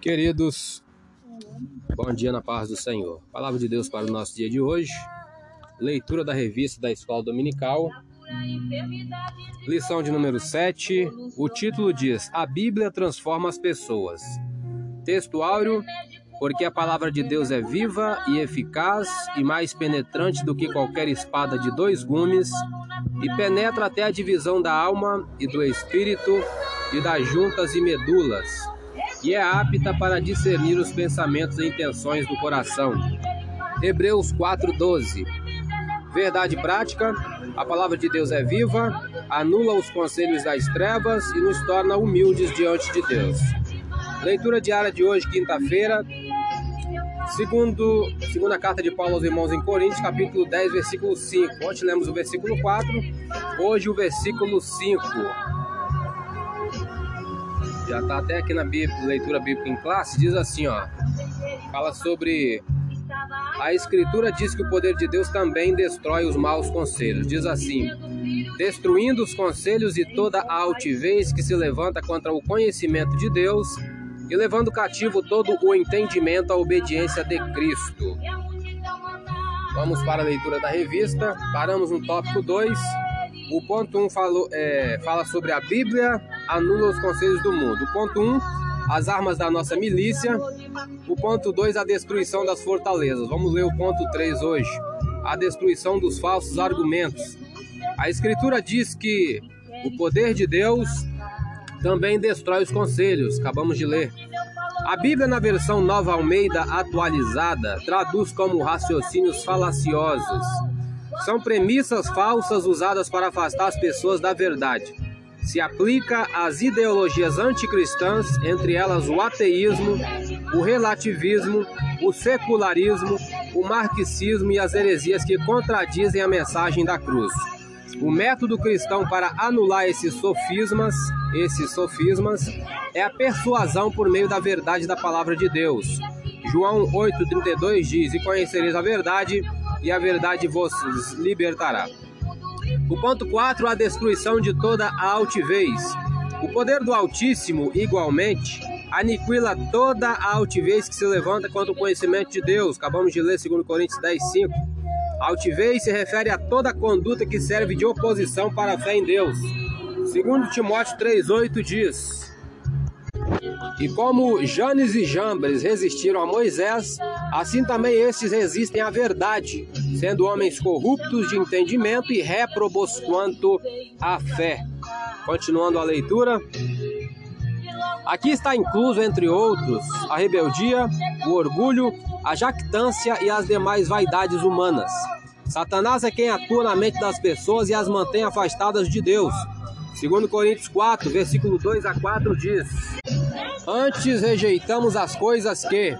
Queridos, bom dia na paz do Senhor. Palavra de Deus para o nosso dia de hoje. Leitura da revista da Escola Dominical. Lição de número 7. O título diz: A Bíblia transforma as pessoas. Texto áureo: Porque a palavra de Deus é viva e eficaz e mais penetrante do que qualquer espada de dois gumes, e penetra até a divisão da alma e do espírito e das juntas e medulas e é apta para discernir os pensamentos e intenções do coração. Hebreus 4:12. Verdade prática: a palavra de Deus é viva, anula os conselhos das trevas e nos torna humildes diante de Deus. Leitura diária de hoje, quinta-feira, segundo segunda carta de Paulo aos irmãos em Coríntios, capítulo 10, versículo 5. Ontem lemos o versículo 4, hoje o versículo 5 já está até aqui na Bíblia, leitura bíblica em classe, diz assim, ó. Fala sobre a escritura diz que o poder de Deus também destrói os maus conselhos. Diz assim: destruindo os conselhos e toda a altivez que se levanta contra o conhecimento de Deus e levando cativo todo o entendimento à obediência de Cristo. Vamos para a leitura da revista. Paramos no tópico 2. O ponto 1 um é, fala sobre a Bíblia anula os conselhos do mundo. O ponto 1, um, as armas da nossa milícia. O ponto 2, a destruição das fortalezas. Vamos ler o ponto 3 hoje. A destruição dos falsos argumentos. A Escritura diz que o poder de Deus também destrói os conselhos. Acabamos de ler. A Bíblia, na versão Nova Almeida atualizada, traduz como raciocínios falaciosos. São premissas falsas usadas para afastar as pessoas da verdade se aplica às ideologias anticristãs, entre elas o ateísmo, o relativismo, o secularismo, o marxismo e as heresias que contradizem a mensagem da cruz. O método cristão para anular esses sofismas, esses sofismas, é a persuasão por meio da verdade da palavra de Deus. João 8:32 diz: "E conhecereis a verdade, e a verdade vos libertará." O ponto 4, a destruição de toda a altivez. O poder do Altíssimo, igualmente, aniquila toda a altivez que se levanta contra o conhecimento de Deus. Acabamos de ler 2 Coríntios 10, 5. Altivez se refere a toda conduta que serve de oposição para a fé em Deus. 2 Timóteo 3,8 diz: E como Janes e Jambres resistiram a Moisés, assim também estes resistem à verdade sendo homens corruptos de entendimento e réprobos quanto à fé. Continuando a leitura. Aqui está incluso, entre outros, a rebeldia, o orgulho, a jactância e as demais vaidades humanas. Satanás é quem atua na mente das pessoas e as mantém afastadas de Deus. Segundo Coríntios 4, versículo 2 a 4 diz: Antes rejeitamos as coisas que,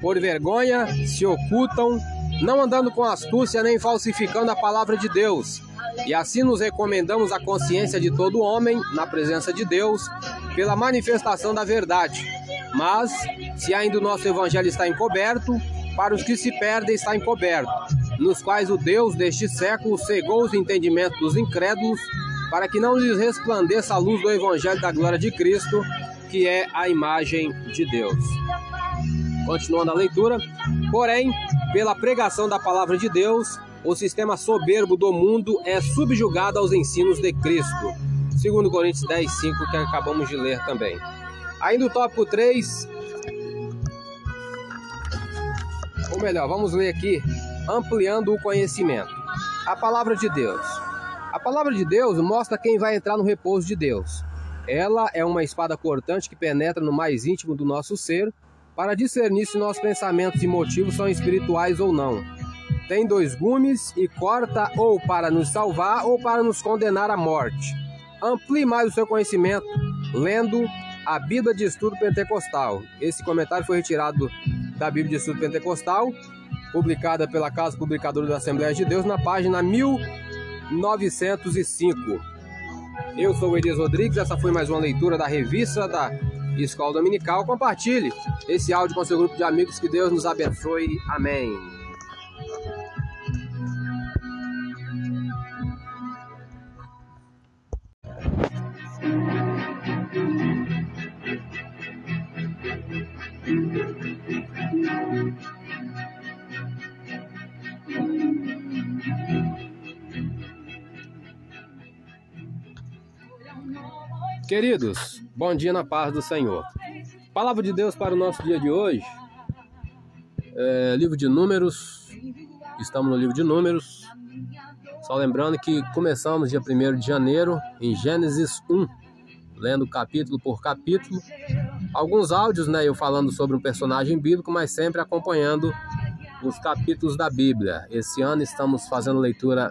por vergonha, se ocultam não andando com astúcia nem falsificando a palavra de Deus. E assim nos recomendamos a consciência de todo homem, na presença de Deus, pela manifestação da verdade. Mas, se ainda o nosso evangelho está encoberto, para os que se perdem está encoberto, nos quais o Deus deste século cegou os entendimentos dos incrédulos, para que não lhes resplandeça a luz do evangelho da glória de Cristo, que é a imagem de Deus. Continuando a leitura, porém, pela pregação da palavra de Deus, o sistema soberbo do mundo é subjugado aos ensinos de Cristo. Segundo Coríntios 10, 5, que acabamos de ler também. Ainda o tópico 3. Ou melhor, vamos ler aqui, ampliando o conhecimento. A palavra de Deus. A palavra de Deus mostra quem vai entrar no repouso de Deus. Ela é uma espada cortante que penetra no mais íntimo do nosso ser para discernir se nossos pensamentos e motivos são espirituais ou não. Tem dois gumes e corta ou para nos salvar ou para nos condenar à morte. Amplie mais o seu conhecimento lendo a Bíblia de Estudo Pentecostal. Esse comentário foi retirado da Bíblia de Estudo Pentecostal, publicada pela Casa Publicadora da Assembleia de Deus, na página 1905. Eu sou o Elias Rodrigues, essa foi mais uma leitura da revista da Escola Dominical. Compartilhe esse áudio com seu grupo de amigos. Que Deus nos abençoe. Amém. Queridos, bom dia na paz do Senhor. Palavra de Deus para o nosso dia de hoje. É, livro de Números. Estamos no livro de Números. Só lembrando que começamos dia 1 de janeiro em Gênesis 1, lendo capítulo por capítulo. Alguns áudios, né, eu falando sobre um personagem bíblico, mas sempre acompanhando os capítulos da Bíblia. Esse ano estamos fazendo leitura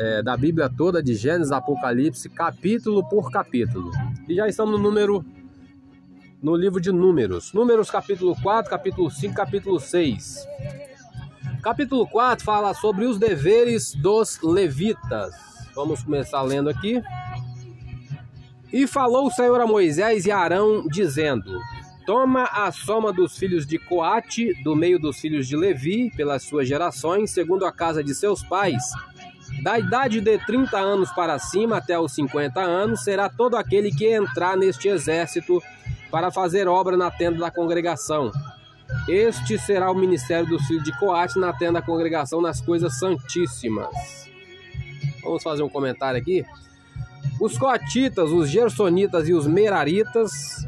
é, da Bíblia toda, de Gênesis, Apocalipse, capítulo por capítulo. E já estamos no número, no livro de Números. Números capítulo 4, capítulo 5, capítulo 6. Capítulo 4 fala sobre os deveres dos levitas. Vamos começar lendo aqui. E falou o Senhor a Moisés e a Arão, dizendo: Toma a soma dos filhos de Coate, do meio dos filhos de Levi, pelas suas gerações, segundo a casa de seus pais, da idade de 30 anos para cima até os 50 anos, será todo aquele que entrar neste exército para fazer obra na tenda da congregação. Este será o ministério dos filhos de Coate na tenda da congregação nas coisas santíssimas. Vamos fazer um comentário aqui. Os coatitas, os gersonitas e os meraritas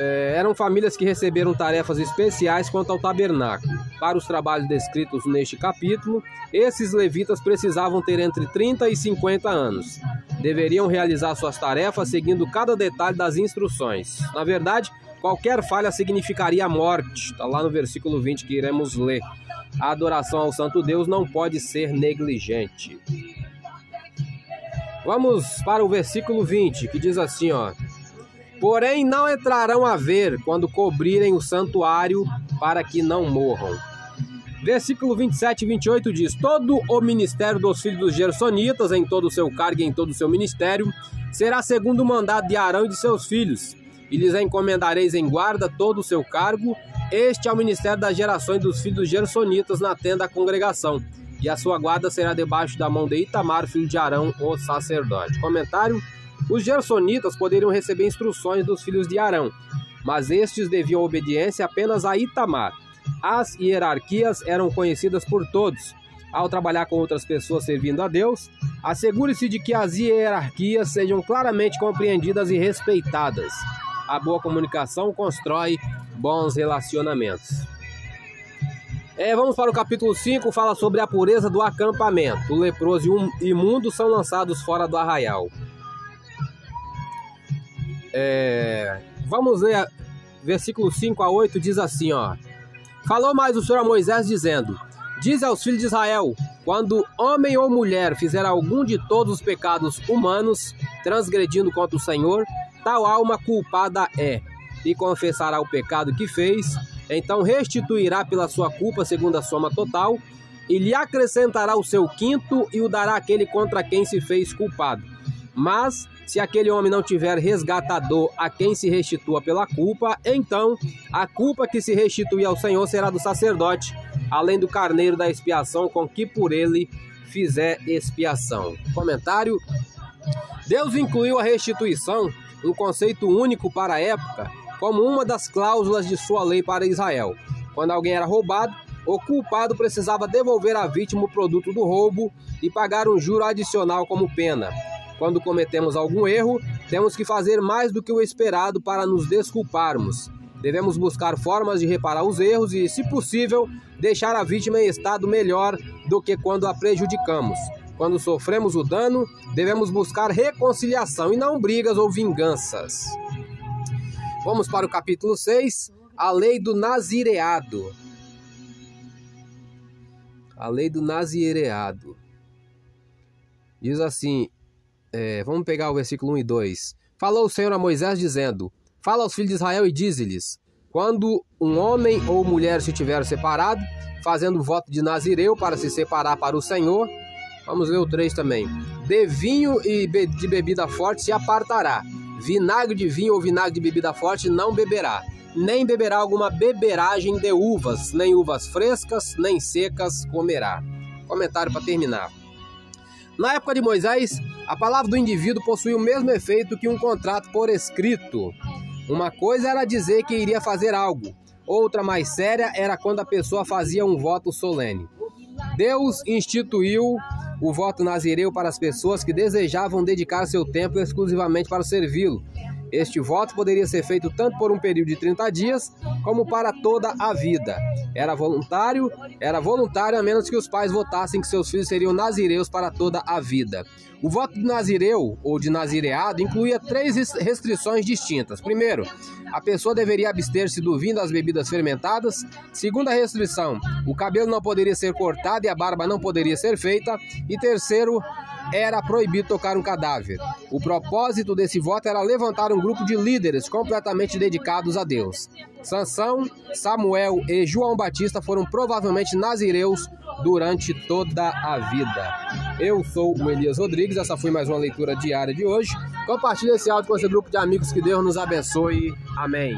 é, eram famílias que receberam tarefas especiais quanto ao tabernáculo. Para os trabalhos descritos neste capítulo, esses levitas precisavam ter entre 30 e 50 anos. Deveriam realizar suas tarefas seguindo cada detalhe das instruções. Na verdade, qualquer falha significaria a morte. Está lá no versículo 20 que iremos ler. A adoração ao Santo Deus não pode ser negligente. Vamos para o versículo 20, que diz assim, ó: Porém, não entrarão a ver quando cobrirem o santuário, para que não morram. Versículo 27 e 28 diz: Todo o ministério dos filhos dos Gersonitas, em todo o seu cargo e em todo o seu ministério, será segundo o mandado de Arão e de seus filhos, e lhes encomendareis em guarda todo o seu cargo. Este é o ministério das gerações dos filhos dos Gersonitas na tenda da congregação, e a sua guarda será debaixo da mão de Itamar, filho de Arão, o sacerdote. Comentário os gersonitas poderiam receber instruções dos filhos de Arão, mas estes deviam obediência apenas a Itamar. As hierarquias eram conhecidas por todos. Ao trabalhar com outras pessoas servindo a Deus, assegure-se de que as hierarquias sejam claramente compreendidas e respeitadas. A boa comunicação constrói bons relacionamentos. É, vamos para o capítulo 5, fala sobre a pureza do acampamento. O leproso e o imundo são lançados fora do arraial. É, vamos ler versículo 5 a 8, diz assim, ó. Falou mais o Senhor a Moisés, dizendo: Diz aos filhos de Israel: quando homem ou mulher fizer algum de todos os pecados humanos, transgredindo contra o Senhor, tal alma culpada é, e confessará o pecado que fez, então restituirá pela sua culpa segundo a soma total, e lhe acrescentará o seu quinto e o dará àquele contra quem se fez culpado. Mas se aquele homem não tiver resgatador a quem se restitua pela culpa, então a culpa que se restitui ao Senhor será do sacerdote, além do carneiro da expiação com que por ele fizer expiação. Comentário: Deus incluiu a restituição, um conceito único para a época, como uma das cláusulas de sua lei para Israel. Quando alguém era roubado, o culpado precisava devolver à vítima o produto do roubo e pagar um juro adicional como pena. Quando cometemos algum erro, temos que fazer mais do que o esperado para nos desculparmos. Devemos buscar formas de reparar os erros e, se possível, deixar a vítima em estado melhor do que quando a prejudicamos. Quando sofremos o dano, devemos buscar reconciliação e não brigas ou vinganças. Vamos para o capítulo 6, a lei do nazireado. A lei do nazireado. Diz assim: é, vamos pegar o versículo 1 e 2. Falou o Senhor a Moisés, dizendo: Fala aos filhos de Israel e dize-lhes: Quando um homem ou mulher se tiver separado, fazendo voto de Nazireu para se separar para o Senhor, vamos ler o 3 também. De vinho e de bebida forte se apartará. Vinagre de vinho ou vinagre de bebida forte não beberá. Nem beberá alguma beberagem de uvas, nem uvas frescas, nem secas comerá. Comentário para terminar. Na época de Moisés, a palavra do indivíduo possuía o mesmo efeito que um contrato por escrito. Uma coisa era dizer que iria fazer algo, outra mais séria era quando a pessoa fazia um voto solene. Deus instituiu o voto nazireu para as pessoas que desejavam dedicar seu tempo exclusivamente para servi-lo. Este voto poderia ser feito tanto por um período de 30 dias, como para toda a vida. Era voluntário, era voluntário a menos que os pais votassem que seus filhos seriam nazireus para toda a vida. O voto de nazireu ou de nazireado incluía três restrições distintas. Primeiro, a pessoa deveria abster-se do vinho das bebidas fermentadas. Segunda restrição, o cabelo não poderia ser cortado e a barba não poderia ser feita. E terceiro, era proibido tocar um cadáver. O propósito desse voto era levantar um grupo de líderes completamente dedicados a Deus. Sansão, Samuel e João Batista foram provavelmente nazireus durante toda a vida. Eu sou o Elias Rodrigues, essa foi mais uma leitura diária de hoje. Compartilhe esse áudio com esse grupo de amigos, que Deus nos abençoe. Amém.